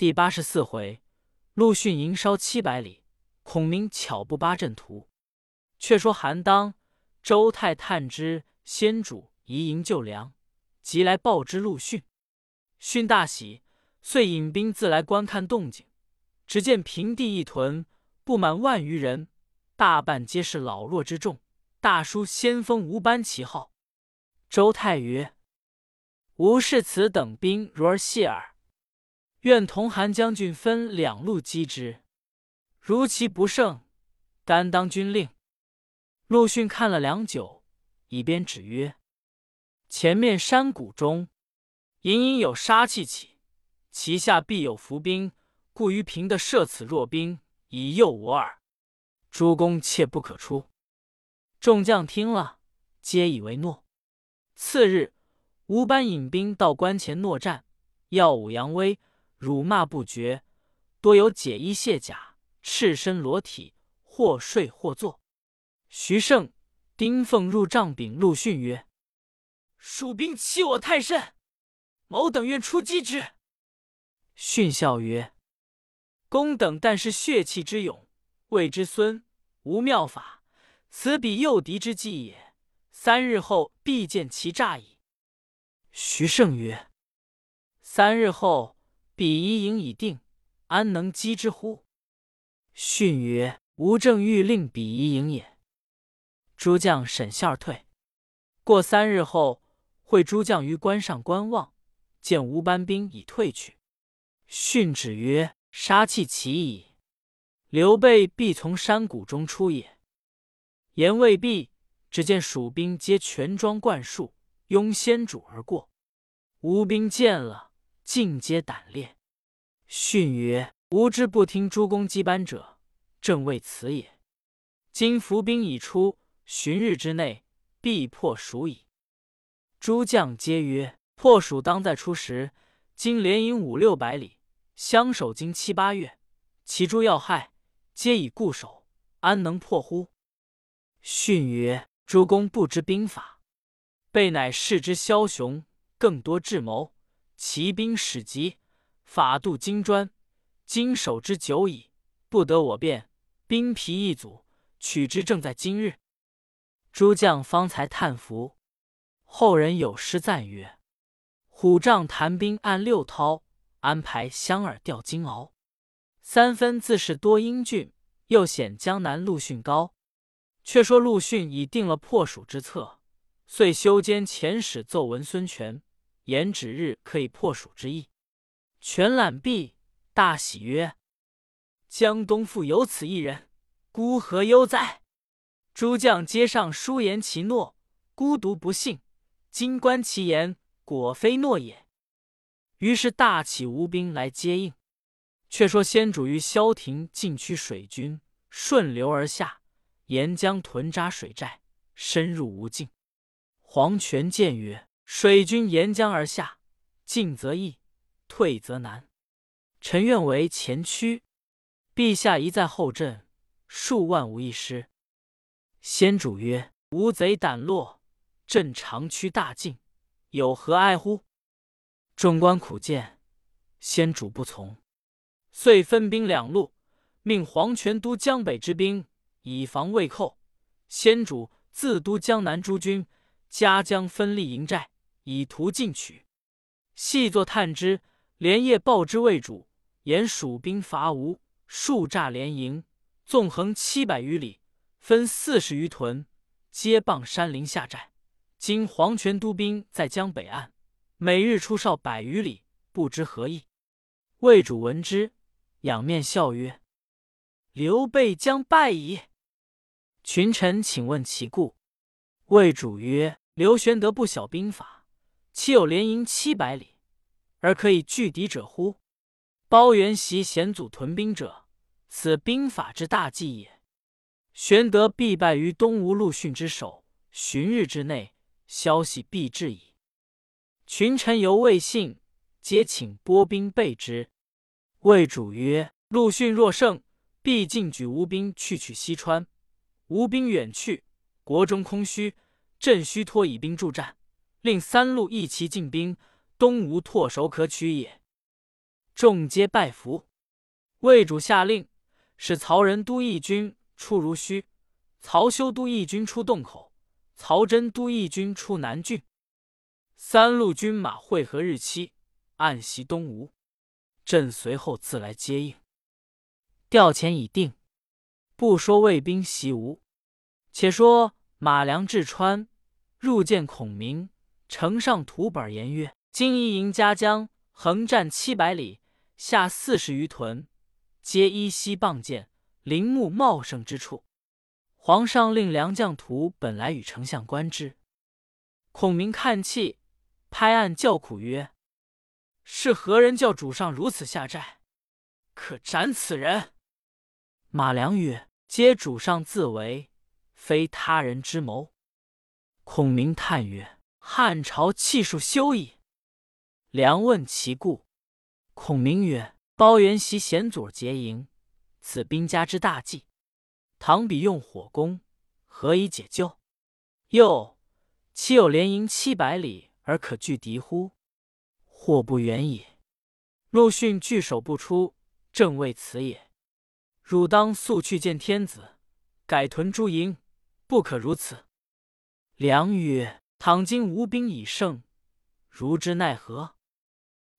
第八十四回，陆逊营烧七百里，孔明巧布八阵图。却说韩当、周泰探知先主移营救粮，即来报之陆逊。逊大喜，遂引兵自来观看动静。只见平地一屯，不满万余人，大半皆是老弱之众，大书“先锋吴班”旗号。周泰曰：“吾视此等兵如儿戏耳。”愿同韩将军分两路击之，如其不胜，甘当军令。陆逊看了良久，以鞭指曰：“前面山谷中，隐隐有杀气起，其下必有伏兵，故于平的设此弱兵，以诱我耳。诸公切不可出。”众将听了，皆以为诺。次日，吴班引兵到关前诺战，耀武扬威。辱骂不绝，多有解衣卸甲、赤身裸体，或睡或坐。徐盛、丁奉入帐禀陆逊曰：“蜀兵欺我太甚，某等愿出击之。”逊笑曰：“公等但是血气之勇，谓之孙无妙法，此彼诱敌之计也。三日后必见其诈矣。”徐盛曰：“三日后。”彼夷营已定，安能击之乎？训曰：“吾正欲令彼夷营也。”诸将审笑而退。过三日后，会诸将于关上观望，见吴班兵已退去。训旨曰：“杀气起矣，刘备必从山谷中出也。”言未毕，只见蜀兵皆全装冠束，拥先主而过。吴兵见了。尽皆胆裂。训曰：“吾之不听诸公击班者，正为此也。今伏兵已出，旬日之内必破蜀矣。”诸将皆曰：“破蜀当在初时。今连营五六百里，相守经七八月，其诸要害皆已固守，安能破乎？”训曰：“诸公不知兵法，备乃世之枭雄，更多智谋。”骑兵使急，法度金砖，今守之久矣，不得我变，兵疲易阻，取之正在今日。诸将方才叹服。后人有诗赞曰：“虎杖谈兵按六韬，安排香饵钓金鳌。三分自是多英俊，又显江南陆逊高。”却说陆逊已定了破蜀之策，遂修监遣使奏闻孙权。言指日可以破蜀之意，全览毕，大喜曰：“江东复有此一人，孤何忧哉？”诸将皆上书言其诺，孤独不信。今观其言，果非诺也。于是大起吴兵来接应。却说先主于萧亭进驱水军，顺流而下，沿江屯扎水寨，深入无尽。黄权见曰：水军沿江而下，进则易，退则难。臣愿为前驱，陛下一在后阵，数万无一失。先主曰：“吴贼胆落，朕长驱大进，有何爱乎？”众官苦谏，先主不从，遂分兵两路，命黄权督江北之兵，以防魏寇；先主自督江南诸军，夹江分立营寨。以图进取，细作探知，连夜报之魏主，言蜀兵伐吴，数诈连营，纵横七百余里，分四十余屯，皆傍山林下寨。今黄泉都兵在江北岸，每日出哨百余里，不知何意。魏主闻之，仰面笑曰：“刘备将败矣。”群臣请问其故。魏主曰：“刘玄德不晓兵法。”岂有连营七百里而可以拒敌者乎？包元袭险阻屯兵者，此兵法之大忌也。玄德必败于东吴陆逊之手，旬日之内，消息必至矣。群臣犹未信，皆请拨兵备之。魏主曰：“陆逊若胜，必进举吴兵去取西川；吴兵远去，国中空虚，朕须托以兵助战。”令三路一齐进兵，东吴唾手可取也。众皆拜服。魏主下令，使曹仁都义军出如须，曹休都义军出洞口，曹真都义军出南郡。三路军马会合日期，暗袭东吴。朕随后自来接应。调遣已定，不说魏兵袭吴，且说马良至川，入见孔明，呈上图本言曰：“今一营夹江，横战七百里，下四十余屯，皆依稀傍见，林木茂盛之处。皇上令良将图本来与丞相观之。”孔明看气。拍案叫苦曰：“是何人叫主上如此下寨？可斩此人！”马良曰：“皆主上自为，非他人之谋。”孔明叹曰：“汉朝气数休矣。”良问其故，孔明曰：“包元袭险阻结营，此兵家之大忌。倘彼用火攻，何以解救？又岂有连营七百里？”而可拒敌乎？祸不远矣。陆逊拒守不出，正为此也。汝当速去见天子，改屯诸营，不可如此。良曰：“倘今吴兵已胜，如之奈何？”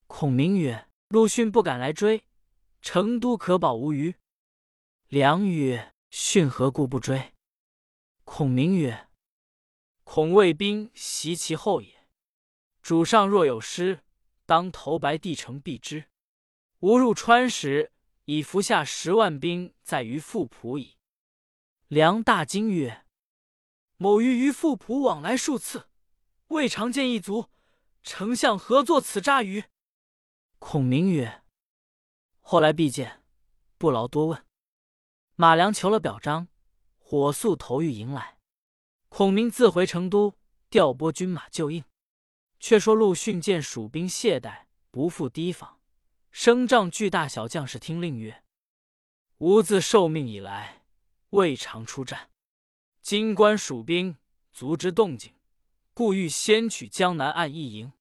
孔明曰：“陆逊不敢来追，成都可保无虞。”良曰：“逊何故不追？”孔明曰：“恐魏兵袭其后也。”主上若有失，当投白帝城避之。吾入川时，已伏下十万兵在于富浦矣。梁大惊曰：“某于于富浦往来数次，未尝见一卒。丞相何作此诈语？”孔明曰：“后来必见，不劳多问。”马良求了表彰，火速投御营来。孔明自回成都，调拨军马救应。却说陆逊见蜀兵懈怠，不复提防，升帐具大小将士听令曰：“吾自受命以来，未尝出战。今观蜀兵足之动静，故欲先取江南岸一营。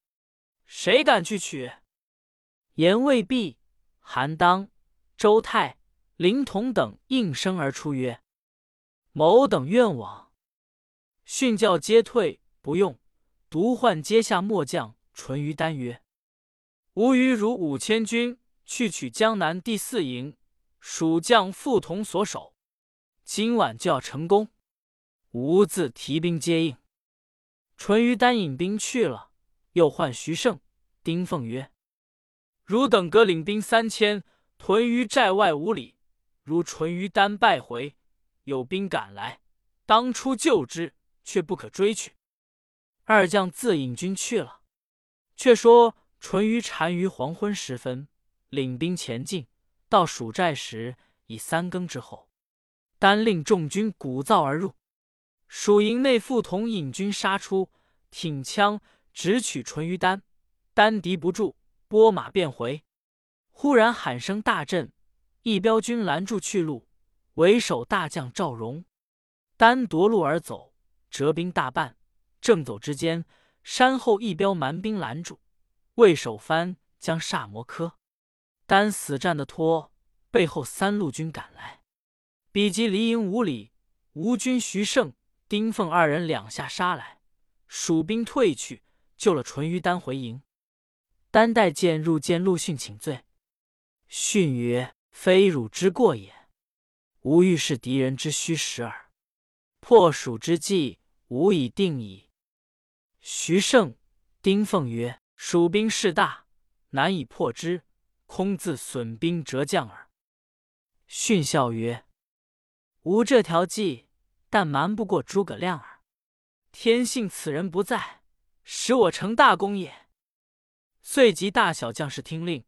谁敢去取？”言未毕，韩当、周泰、林同等应声而出曰：“某等愿往。”训教皆退，不用。独唤阶下末将淳于丹曰：“吾与汝五千军去取江南第四营，蜀将傅同所守，今晚就要成功。吾自提兵接应。”淳于丹引兵去了，又唤徐盛、丁奉曰：“汝等各领兵三千，屯于寨外五里。如淳于丹败回，有兵赶来，当初救之，却不可追去。”二将自引军去了。却说淳于单于黄昏时分，领兵前进，到蜀寨时已三更之后。单令众军鼓噪而入，蜀营内傅同引军杀出，挺枪直取淳于丹，丹敌不住，拨马便回。忽然喊声大震，一彪军拦住去路，为首大将赵荣，单夺路而走，折兵大半。正走之间，山后一彪蛮兵拦住，魏守藩将煞摩柯，单死战的拖，背后三路军赶来，比及离营五里，吴军徐盛、丁奉二人两下杀来，蜀兵退去，救了淳于丹回营。丹带剑入见陆逊请罪，逊曰：“非汝之过也，吾欲是敌人之虚实耳。破蜀之计，吾已定矣。”徐盛、丁奉曰：“蜀兵势大，难以破之，空自损兵折将耳。”逊笑曰：“吾这条计，但瞒不过诸葛亮耳。天幸此人不在，使我成大功也。”遂集大小将士听令，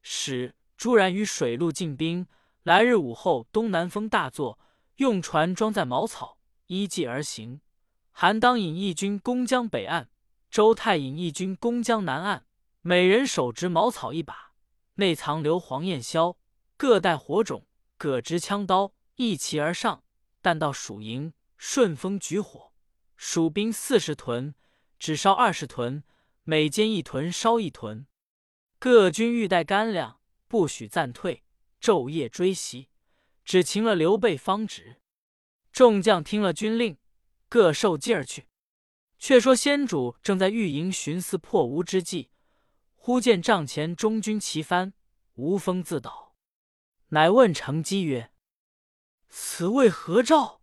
使朱然于水陆进兵。来日午后，东南风大作，用船装载茅草，依计而行。韩当引义军攻江北岸，周泰引义军攻江南岸。每人手执茅草一把，内藏硫磺焰硝，各带火种，各执枪刀，一齐而上。但到蜀营，顺风举火。蜀兵四十屯，只烧二十屯，每间一屯烧一屯。各军欲带干粮，不许暂退，昼夜追袭，只擒了刘备方止。众将听了军令，各受劲儿去。却说先主正在御营寻思破吴之计，忽见帐前中军旗翻，无风自倒，乃问乘机曰：“此为何兆？”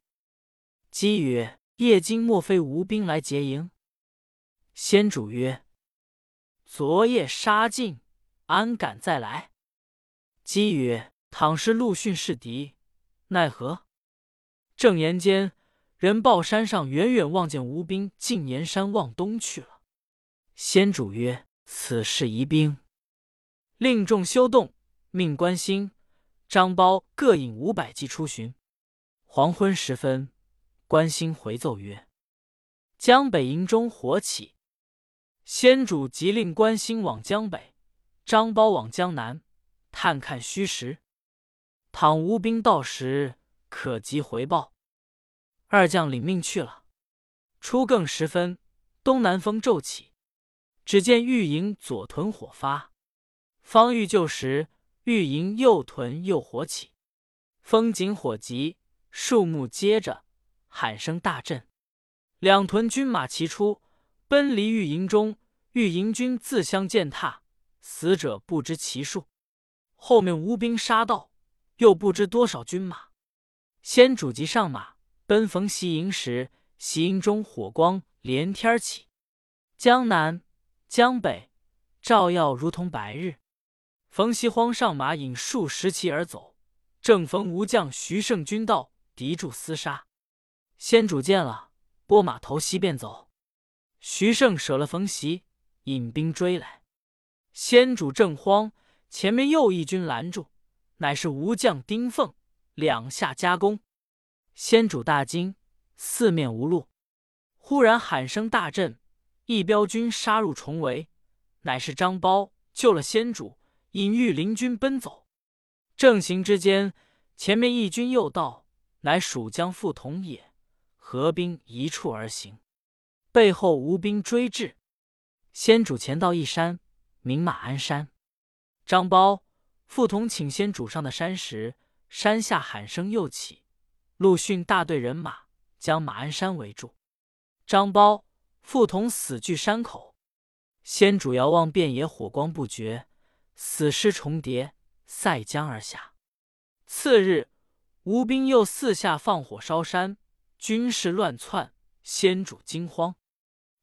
姬曰：“夜惊莫非吴兵来劫营？”先主曰：“昨夜杀尽，安敢再来？”姬曰：“倘是陆逊是敌，奈何？”正言间。人报山上远远望见吴兵进岩山望东去了。先主曰：“此事疑兵，令众休动，命关兴、张苞各引五百骑出巡。”黄昏时分，关兴回奏曰：“江北营中火起。”先主即令关兴往江北，张苞往江南，探看虚实。倘吴兵到时，可即回报。二将领命去了。初更时分，东南风骤起，只见玉营左屯火发，方欲救时，玉营又屯又火起，风紧火急，树木接着，喊声大震。两屯军马齐出，奔离玉营中，玉营军自相践踏，死者不知其数。后面吴兵杀到，又不知多少军马。先主即上马。奔逢袭营时，袭营中火光连天起，江南、江北照耀如同白日。冯袭慌上马，引数十骑而走，正逢吴将徐胜军到，敌驻厮杀。先主见了，拨马投西便走。徐胜舍了冯袭，引兵追来。先主正慌，前面又一军拦住，乃是吴将丁奉，两下夹攻。先主大惊，四面无路。忽然喊声大震，一彪军杀入重围，乃是张苞救了先主，引御林军奔走。正行之间，前面一军又到，乃蜀将傅同也，合兵一处而行。背后吴兵追至，先主前到一山，名马鞍山。张苞、傅同请先主上的山时，山下喊声又起。陆逊大队人马将马鞍山围住，张苞、傅同死据山口。先主遥望遍野火光不绝，死尸重叠，塞江而下。次日，吴兵又四下放火烧山，军士乱窜，先主惊慌。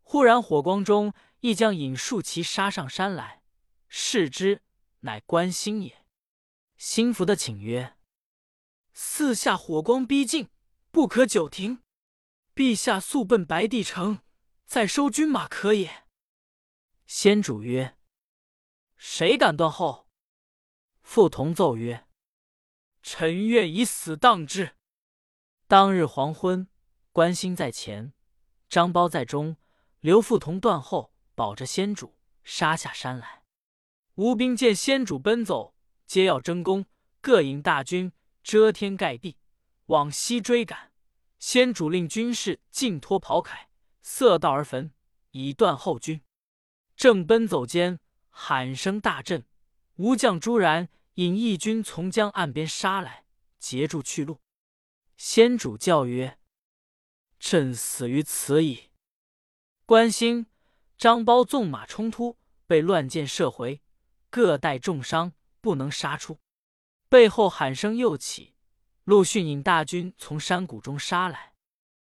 忽然火光中，一将引数骑杀上山来，视之，乃关兴也。兴福的请曰。四下火光逼近，不可久停。陛下速奔白帝城，再收军马可也。先主曰：“谁敢断后？”傅同奏曰：“臣愿以死当之。”当日黄昏，关兴在前，张苞在中，刘傅同断后，保着先主杀下山来。吴兵见先主奔走，皆要争功，各引大军。遮天盖地，往西追赶。先主令军士尽脱袍铠，塞道而焚，以断后军。正奔走间，喊声大震，吴将朱然引义军从江岸边杀来，截住去路。先主叫曰：“朕死于此矣。”关兴、张苞纵马冲突，被乱箭射回，各带重伤，不能杀出。背后喊声又起，陆逊引大军从山谷中杀来。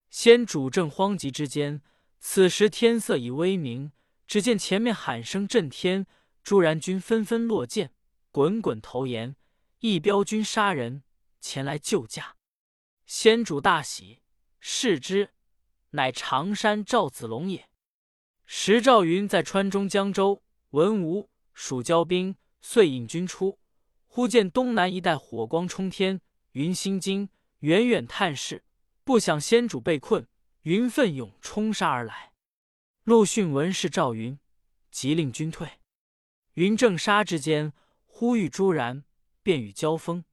先主正慌急之间，此时天色已微明，只见前面喊声震天，朱然军纷纷落箭，滚滚投岩。一彪军杀人前来救驾，先主大喜，视之，乃常山赵子龙也。时赵云在川中江州，闻吴蜀交兵，遂引军出。忽见东南一带火光冲天，云心惊，远远探视，不想先主被困，云奋勇冲杀而来。陆逊闻是赵云，即令军退。云正杀之间，忽遇朱然，便与交锋，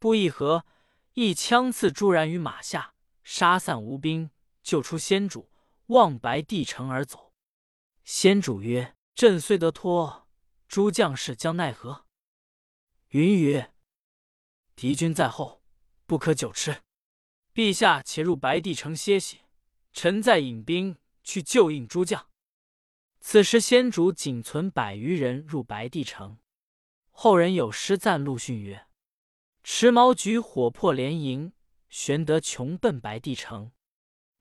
不一合，一枪刺朱然于马下，杀散吴兵，救出先主，望白帝城而走。先主曰：“朕虽得脱，诸将士将奈何？”云曰：“敌军在后，不可久持。陛下且入白帝城歇息，臣再引兵去救应诸将。”此时先主仅存百余人入白帝城。后人有诗赞陆逊曰：“持矛举火破连营，玄德穷奔白帝城。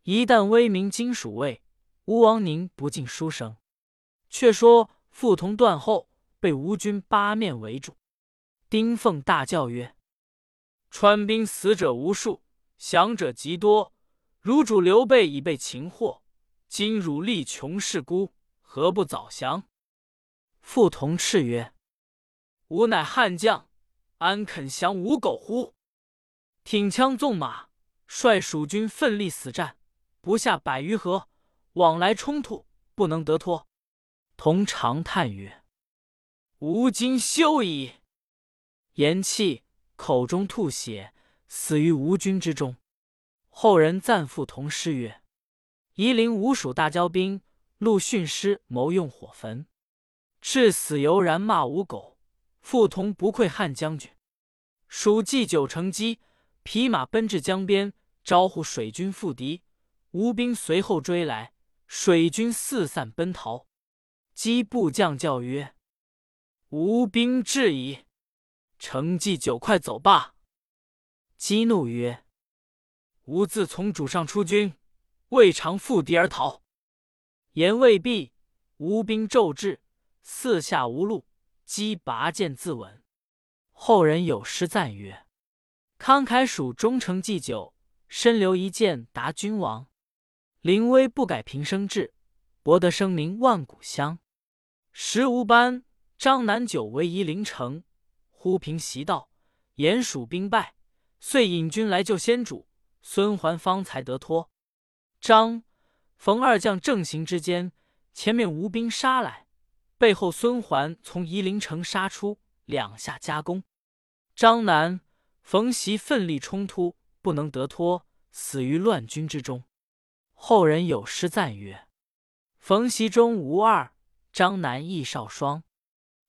一旦威名今蜀卫，吴王宁不尽书生。”却说傅同断后，被吴军八面围住。丁奉大叫曰：“川兵死者无数，降者极多。汝主刘备已被擒获，今汝力穷势孤，何不早降？”傅同叱曰：吾乃汉将，安肯降吴狗乎？挺枪纵马，率蜀军奋力死战，不下百余合，往来冲突，不能得脱。同长叹曰：“吾今休矣！”言讫，口中吐血，死于吴军之中。后人赞傅同诗曰：“夷陵吴蜀大交兵，陆逊师谋用火焚，至死犹然骂吴狗。”傅同不愧汉将军，蜀计九成机，匹马奔至江边，招呼水军复敌。吴兵随后追来，水军四散奔逃。击部将叫曰：“吴兵至矣！乘骑九快走罢。”激怒曰：“吾自从主上出军，未尝负敌而逃。”言未毕，吴兵骤至，四下无路。击拔剑自刎。后人有诗赞曰：“慷慨蜀忠诚祭酒，身留一剑答君王。临危不改平生志，博得声名万古香。时吴班张南九为夷陵城，忽平袭道，言蜀兵败，遂引军来救先主。孙桓方才得脱。张冯二将正行之间，前面吴兵杀来。”背后，孙桓从夷陵城杀出，两下夹攻。张南、冯习奋力冲突，不能得脱，死于乱军之中。后人有诗赞曰：“冯习中无二，张南亦少双。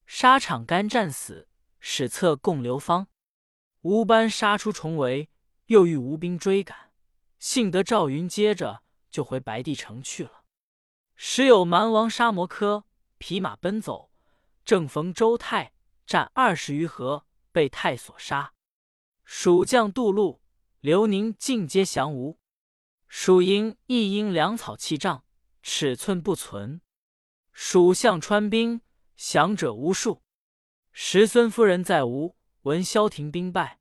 沙场干战死，史册共流芳。吴班杀出重围，又遇吴兵追赶，幸得赵云接着就回白帝城去了。时有蛮王沙摩柯。”匹马奔走，正逢周泰战二十余合，被泰所杀。蜀将杜路，刘宁尽皆降吴。蜀营亦因粮草弃仗，尺寸不存。蜀相川兵，降者无数。时孙夫人在吴，闻萧亭兵败，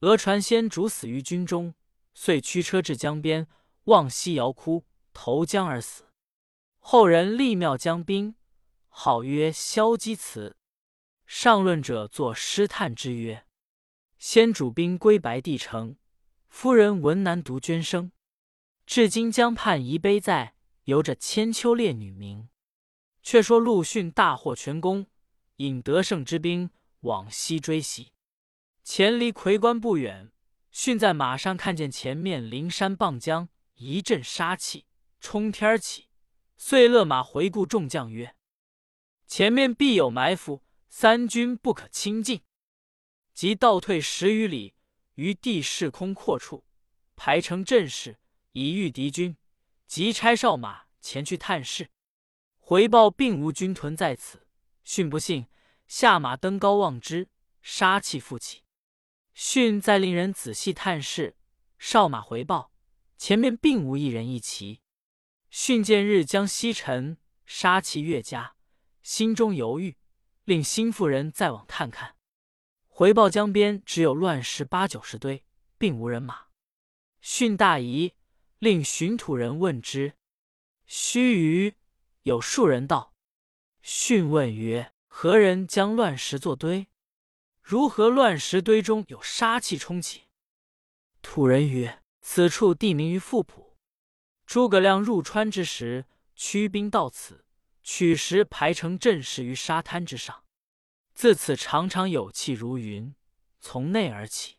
俄传先主死于军中，遂驱车至江边，望西遥哭，投江而死。后人立庙将兵。号曰萧基祠，上论者作诗叹之曰：“先主兵归白帝城，夫人闻男独捐生。至今江畔遗碑在，犹着千秋烈女名。”却说陆逊大获全功，引得胜之兵往西追袭。前离夔关不远，逊在马上看见前面灵山傍江，一阵杀气冲天起，遂勒马回顾众将曰：前面必有埋伏，三军不可轻进。即倒退十余里，于地势空阔处排成阵势，以御敌军。即差哨马前去探视，回报并无军屯在此。训不信，下马登高望之，杀气复起。训再令人仔细探视，哨马回报前面并无一人一骑。训见日将西沉，杀气越加。心中犹豫，令心腹人再往探看。回报江边只有乱石八九十堆，并无人马。训大疑，令寻土人问之。须臾，有数人到。训问曰：“何人将乱石作堆？如何乱石堆中有杀气冲起？”土人曰：“此处地名于富浦。诸葛亮入川之时，驱兵到此。”取石排成阵势于沙滩之上，自此常常有气如云从内而起。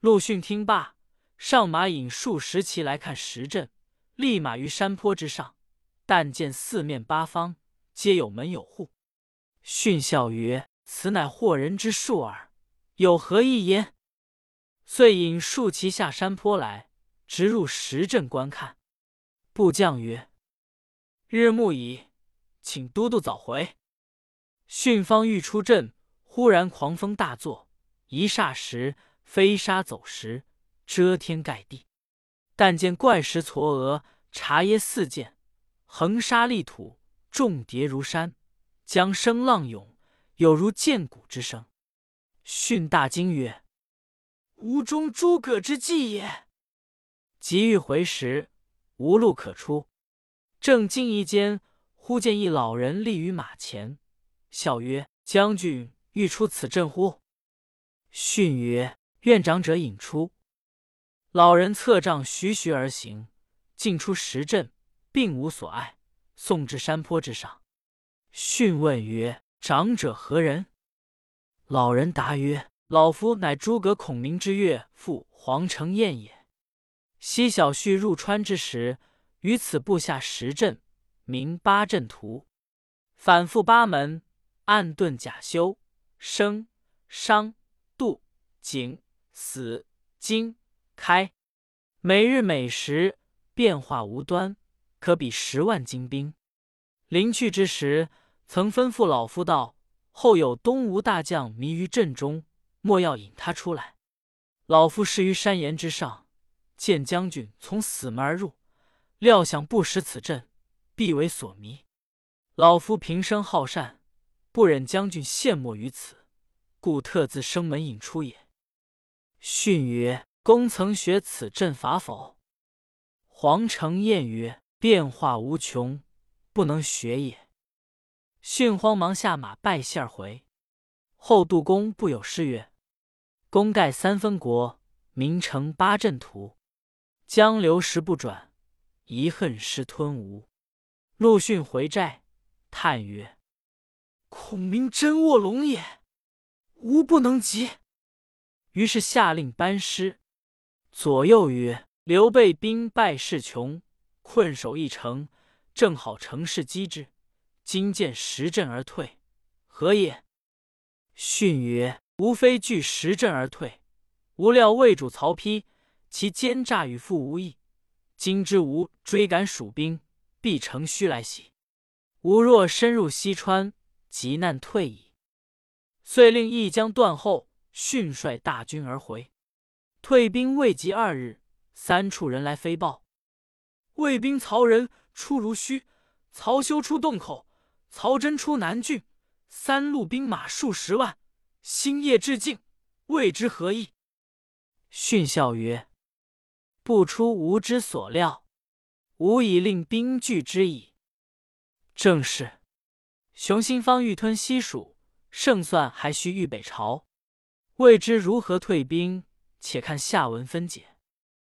陆逊听罢，上马引数十骑来看石阵，立马于山坡之上，但见四面八方皆有门有户。逊笑曰：“此乃惑人之术耳，有何异焉？”遂引数骑下山坡来，直入石阵观看。部将曰：“日暮矣，请都督早回。”训方欲出阵，忽然狂风大作，一霎时飞沙走石，遮天盖地。但见怪石嵯峨，茶耶四溅，横沙立土，重叠如山，江声浪涌，有如剑鼓之声。训大惊曰：“吾中诸葛之计也！”急欲回时，无路可出。正惊疑间，忽见一老人立于马前，笑曰：“将军欲出此阵乎？”训曰：“愿长者引出。”老人策杖徐徐而行，进出石阵，并无所碍，送至山坡之上。训问曰：“长者何人？”老人答曰：“老夫乃诸葛孔明之岳父黄承彦也。昔小婿入川之时，于此布下十阵，名八阵图，反复八门，暗遁甲休，生伤杜景死惊。”开，每日每时变化无端，可比十万精兵。临去之时，曾吩咐老夫道：“后有东吴大将迷于阵中，莫要引他出来。”老夫视于山岩之上，见将军从死门而入，料想不识此阵，必为所迷。老夫平生好善，不忍将军陷没于此，故特自生门引出也。训曰。公曾学此阵法否？黄承彦曰：“变化无穷，不能学也。”训慌忙下马拜谢而回。后杜公不有诗曰：“功盖三分国，名成八阵图。江流石不转，遗恨失吞吴。”陆逊回寨，叹曰：“孔明真卧龙也，吾不能及。”于是下令班师。左右曰：“刘备兵败势穷，困守一城，正好乘势击之。今见十阵而退，何也？”逊曰：“吾非惧十阵而退，吾料魏主曹丕其奸诈与父无异。今之吾追赶蜀兵，必乘虚来袭。吾若深入西川，急难退矣。”遂令一将断后，训率大军而回。退兵未及二日，三处人来飞报：魏兵曹仁出如须，曹休出洞口，曹真出南郡，三路兵马数十万，星夜至境，未知何意。训笑曰：“不出吾之所料，吾已令兵拒之矣。”正是：雄心方欲吞西蜀，胜算还需御北朝。未知如何退兵。且看下文分解。